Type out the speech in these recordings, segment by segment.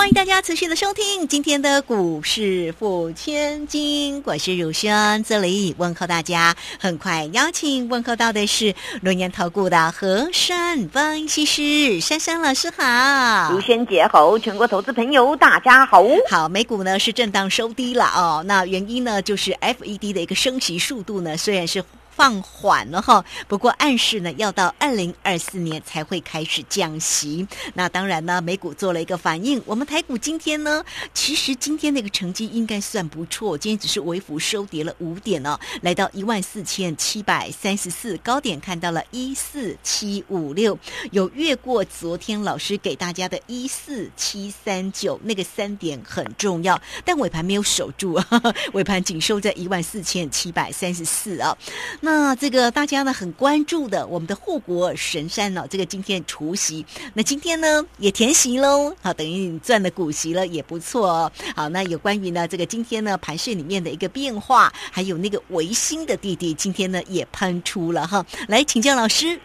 欢迎大家持续的收听今天的股市付千金，我是汝轩，这里问候大家。很快邀请问候到的是龙岩投顾的和山分析师珊珊老师好，如轩姐好，全国投资朋友大家好。好，美股呢是震荡收低了哦，那原因呢就是 FED 的一个升息速度呢虽然是。放缓了哈，不过暗示呢，要到二零二四年才会开始降息。那当然呢，美股做了一个反应。我们台股今天呢，其实今天那个成绩应该算不错，今天只是微幅收跌了五点哦，来到一万四千七百三十四，高点看到了一四七五六，有越过昨天老师给大家的一四七三九，那个三点很重要，但尾盘没有守住，尾盘仅收在一万四千七百三十四啊。那那这个大家呢很关注的，我们的护国神山呢，这个今天除夕，那今天呢也填席喽，好，等于你赚的股息了也不错哦。好，那有关于呢这个今天呢盘市里面的一个变化，还有那个维新的弟弟，今天呢也喷出了哈，来请教老师。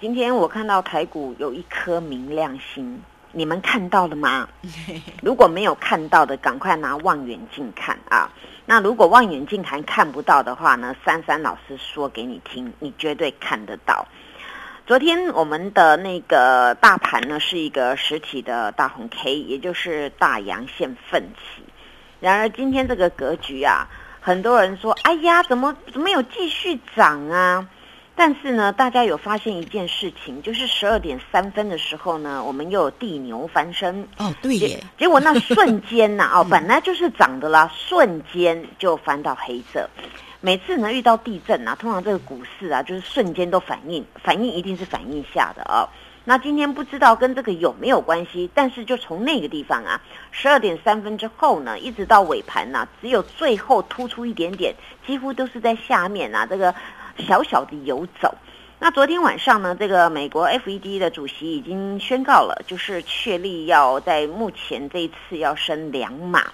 今天我看到台股有一颗明亮星，你们看到了吗？如果没有看到的，赶快拿望远镜看啊。那如果望远镜还看不到的话呢？珊珊老师说给你听，你绝对看得到。昨天我们的那个大盘呢是一个实体的大红 K，也就是大阳线奋起。然而今天这个格局啊，很多人说：“哎呀，怎么怎么有继续涨啊？”但是呢，大家有发现一件事情，就是十二点三分的时候呢，我们又有地牛翻身。哦，对耶！结果那瞬间呐，哦，本来就是涨的啦，瞬间就翻到黑色。每次呢遇到地震啊，通常这个股市啊，就是瞬间都反应，反应一定是反应下的啊。那今天不知道跟这个有没有关系，但是就从那个地方啊，十二点三分之后呢，一直到尾盘呐，只有最后突出一点点，几乎都是在下面啊，这个。小小的游走，那昨天晚上呢，这个美国 FED 的主席已经宣告了，就是确立要在目前这一次要升两码，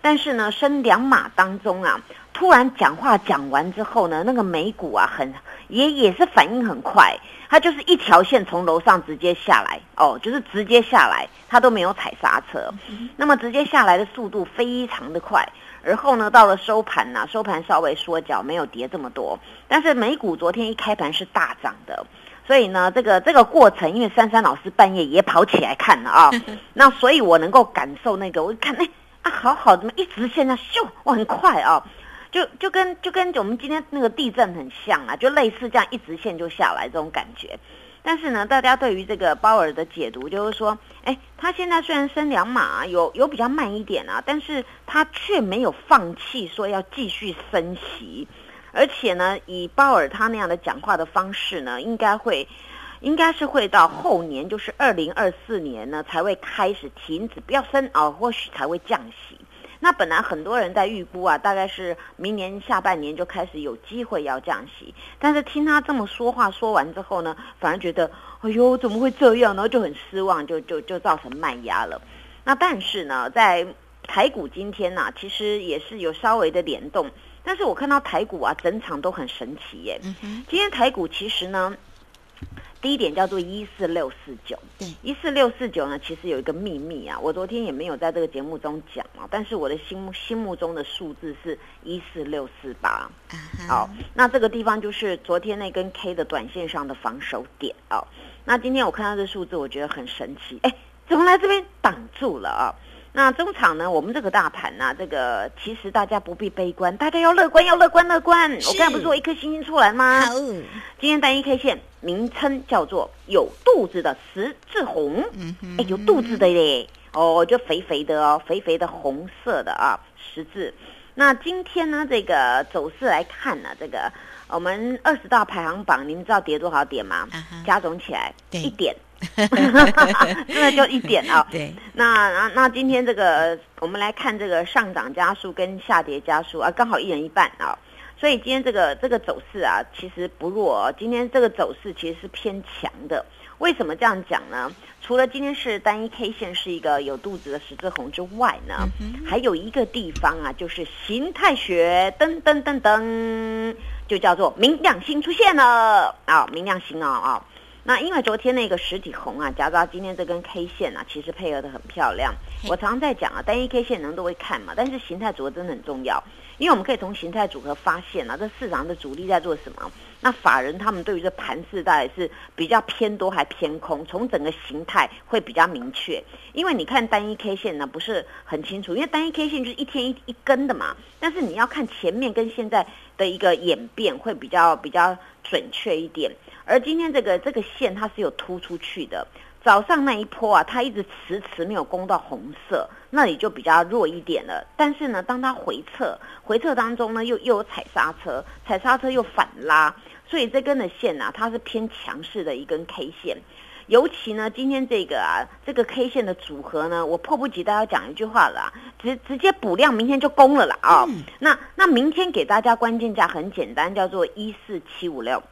但是呢，升两码当中啊，突然讲话讲完之后呢，那个美股啊，很也也是反应很快，它就是一条线从楼上直接下来，哦，就是直接下来，它都没有踩刹车，那么直接下来的速度非常的快。而后呢，到了收盘呢，收盘稍微缩脚，没有跌这么多。但是美股昨天一开盘是大涨的，所以呢，这个这个过程，因为珊珊老师半夜也跑起来看了啊，那所以我能够感受那个，我一看，哎啊，好好怎么一直线在咻，哇，很快啊，就就跟就跟我们今天那个地震很像啊，就类似这样一直线就下来这种感觉。但是呢，大家对于这个鲍尔的解读就是说，哎，他现在虽然升两码，有有比较慢一点啊，但是他却没有放弃说要继续升息，而且呢，以鲍尔他那样的讲话的方式呢，应该会，应该是会到后年，就是二零二四年呢，才会开始停止不要升啊，或许才会降息。那本来很多人在预估啊，大概是明年下半年就开始有机会要降息，但是听他这么说话说完之后呢，反而觉得，哎呦，怎么会这样然后？就很失望，就就就造成卖压了。那但是呢，在台股今天呢，其实也是有稍微的联动，但是我看到台股啊，整场都很神奇耶。今天台股其实呢。第一点叫做一四六四九，对，一四六四九呢，其实有一个秘密啊，我昨天也没有在这个节目中讲啊，但是我的心目心目中的数字是一四六四八，好，那这个地方就是昨天那根 K 的短线上的防守点啊，那今天我看到这数字，我觉得很神奇，哎，怎么来这边挡住了啊？那中场呢？我们这个大盘呢？这个其实大家不必悲观，大家要乐观，要乐观，乐观。我刚才不是说一颗星星出来吗？好，今天单一 K 线名称叫做有肚子的十字红，嗯哎，有肚子的嘞，哦，就肥肥的哦，肥肥的红色的啊，十字。那今天呢，这个走势来看呢，这个我们二十大排行榜，你们知道跌多少点吗？加总起来一点。真的就一点啊！对，那那那今天这个，我们来看这个上涨加速跟下跌加速啊，刚好一人一半啊。所以今天这个这个走势啊，其实不弱、哦。今天这个走势其实是偏强的。为什么这样讲呢？除了今天是单一 K 线是一个有肚子的十字红之外呢，还有一个地方啊，就是形态学，噔噔噔噔，就叫做明亮星出现了啊，明亮星啊啊。那因为昨天那个实体红啊，夹到今天这根 K 线啊，其实配合的很漂亮。我常常在讲啊，单一 K 线人都会看嘛，但是形态组合真的很重要，因为我们可以从形态组合发现啊，这市场的主力在做什么。那法人他们对于这盘势到底是比较偏多还偏空？从整个形态会比较明确，因为你看单一 K 线呢不是很清楚，因为单一 K 线就是一天一一根的嘛。但是你要看前面跟现在的一个演变会比较比较准确一点。而今天这个这个线它是有突出去的，早上那一波啊，它一直迟迟没有攻到红色，那里就比较弱一点了。但是呢，当它回撤，回撤当中呢又又有踩刹车，踩刹车又反拉。所以这根的线啊，它是偏强势的一根 K 线，尤其呢，今天这个啊，这个 K 线的组合呢，我迫不及待要讲一句话了，直直接补量，明天就攻了啦啊！那那明天给大家关键价很简单，叫做一四七五六。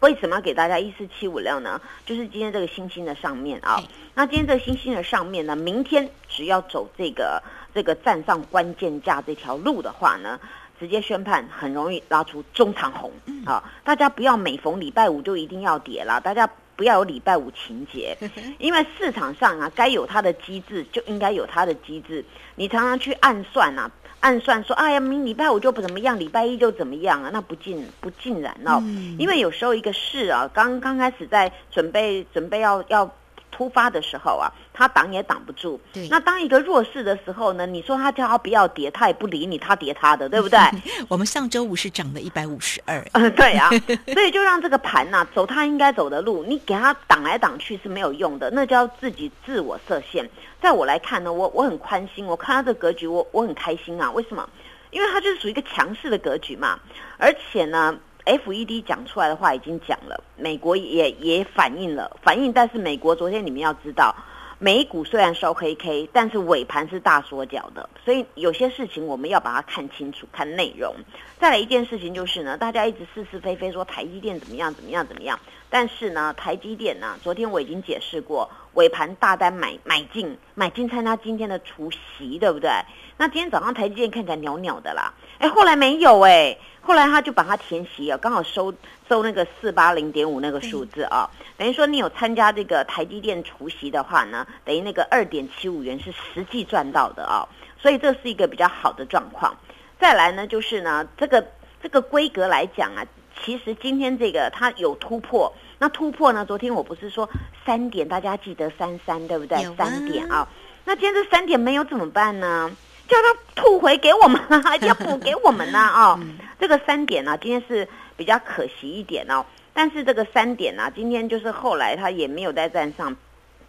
为什么要给大家一四七五六呢？就是今天这个星星的上面啊，那今天这个星星的上面呢，明天只要走这个这个站上关键价这条路的话呢。直接宣判很容易拉出中长红啊！大家不要每逢礼拜五就一定要跌啦，大家不要有礼拜五情节，因为市场上啊，该有它的机制就应该有它的机制。你常常去暗算啊，暗算说，哎呀，明礼拜五就不怎么样，礼拜一就怎么样啊？那不尽不尽然哦，因为有时候一个事啊，刚刚开始在准备准备要要。突发的时候啊，他挡也挡不住。对，那当一个弱势的时候呢？你说他叫他不要跌，他也不理你，他跌他的，对不对？我们上周五是涨了一百五十二。嗯，对啊，所以就让这个盘呐走他应该走的路，你给他挡来挡去是没有用的，那叫自己自我设限。在我来看呢，我我很宽心，我看他这格局，我我很开心啊。为什么？因为它就是属于一个强势的格局嘛，而且呢。F E D 讲出来的话已经讲了，美国也也反映了反映，但是美国昨天你们要知道，美股虽然收黑 K，但是尾盘是大缩脚的，所以有些事情我们要把它看清楚，看内容。再来一件事情就是呢，大家一直是是非非说台积电怎么样怎么样怎么样，但是呢，台积电呢，昨天我已经解释过，尾盘大单买买进买进参加今天的除夕，对不对？那今天早上台积电看起来袅袅的啦，哎，后来没有哎。后来他就把它填息啊，刚好收收那个四八零点五那个数字啊，等于说你有参加这个台积电除息的话呢，等于那个二点七五元是实际赚到的啊，所以这是一个比较好的状况。再来呢，就是呢，这个这个规格来讲啊，其实今天这个它有突破，那突破呢，昨天我不是说三点，大家记得三三对不对？三点啊，那今天这三点没有怎么办呢？叫他吐回给我们啊，要补给我们呢啊！这个三点呢，今天是比较可惜一点哦。但是这个三点呢，今天就是后来它也没有在站上，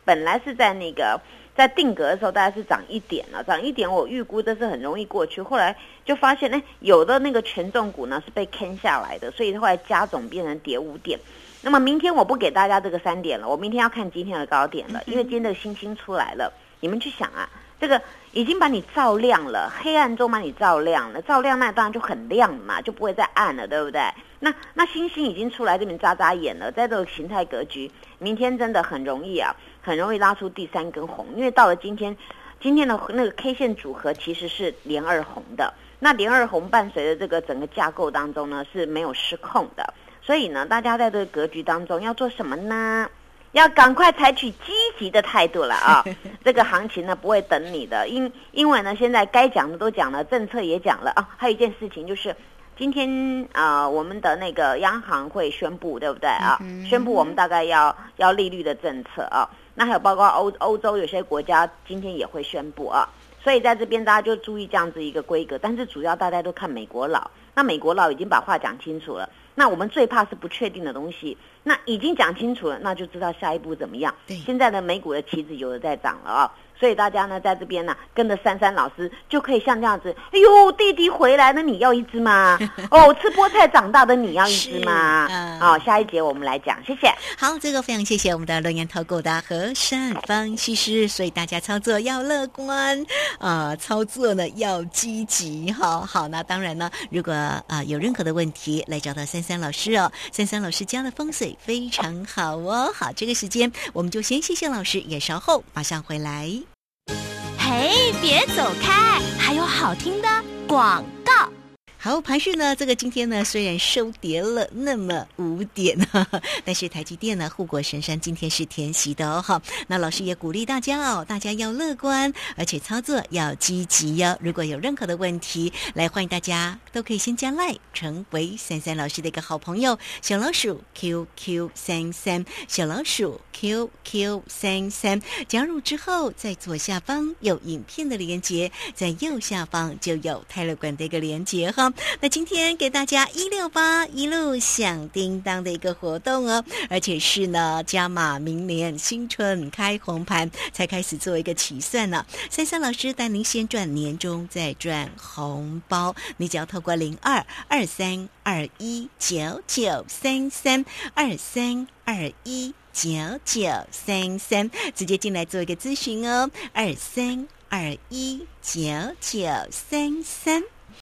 本来是在那个在定格的时候，大概是涨一点了，涨一点我预估这是很容易过去。后来就发现，哎，有的那个权重股呢是被坑下来的，所以后来加总变成跌五点。那么明天我不给大家这个三点了，我明天要看今天的高点了，因为今天的星星出来了，你们去想啊。这个已经把你照亮了，黑暗中把你照亮了，照亮那当然就很亮嘛，就不会再暗了，对不对？那那星星已经出来这边眨眨眼了，在这个形态格局，明天真的很容易啊，很容易拉出第三根红，因为到了今天，今天的那个 K 线组合其实是连二红的，那连二红伴随着这个整个架构当中呢是没有失控的，所以呢，大家在这个格局当中要做什么呢？要赶快采取积极的态度了啊！这个行情呢不会等你的，因因为呢现在该讲的都讲了，政策也讲了啊。还有一件事情就是，今天啊我们的那个央行会宣布，对不对啊？宣布我们大概要要利率的政策啊。那还有包括欧欧洲有些国家今天也会宣布啊。所以在这边大家就注意这样子一个规格，但是主要大家都看美国佬，那美国佬已经把话讲清楚了。那我们最怕是不确定的东西。那已经讲清楚了，那就知道下一步怎么样。对，现在的美股的旗子有的在涨了啊，所以大家呢在这边呢跟着珊珊老师就可以像这样子，哎呦，弟弟回来了，你要一只吗？哦，吃菠菜长大的你要一只吗？是嗯好，下一节我们来讲，谢谢。好，这个非常谢谢我们的龙岩投顾的和善芳西施，所以大家操作要乐观，啊，操作呢要积极，好好。那当然呢，如果啊、呃有任何的问题，来找到珊珊老师哦，珊珊老师家的风水非常好哦。好，这个时间我们就先谢谢老师，也稍后马上回来。嘿，别走开，还有好听的广。好，盘市呢，这个今天呢虽然收跌了那么五点，但是台积电呢护国神山今天是填息的哦哈。那老师也鼓励大家哦，大家要乐观，而且操作要积极哟。如果有任何的问题，来欢迎大家都可以先加赖，成为三三老师的一个好朋友，小老鼠 QQ 三三，小老鼠 QQ 三三，加入之后在左下方有影片的连接，在右下方就有泰勒管的一个连接哈。那今天给大家一六八一路响叮当的一个活动哦，而且是呢加码明年新春开红盘才开始做一个起算呢。珊珊老师带您先赚年终，再赚红包，你只要透过零二二三二一九九三三二三二一九九三三，直接进来做一个咨询哦，二三二一九九三三。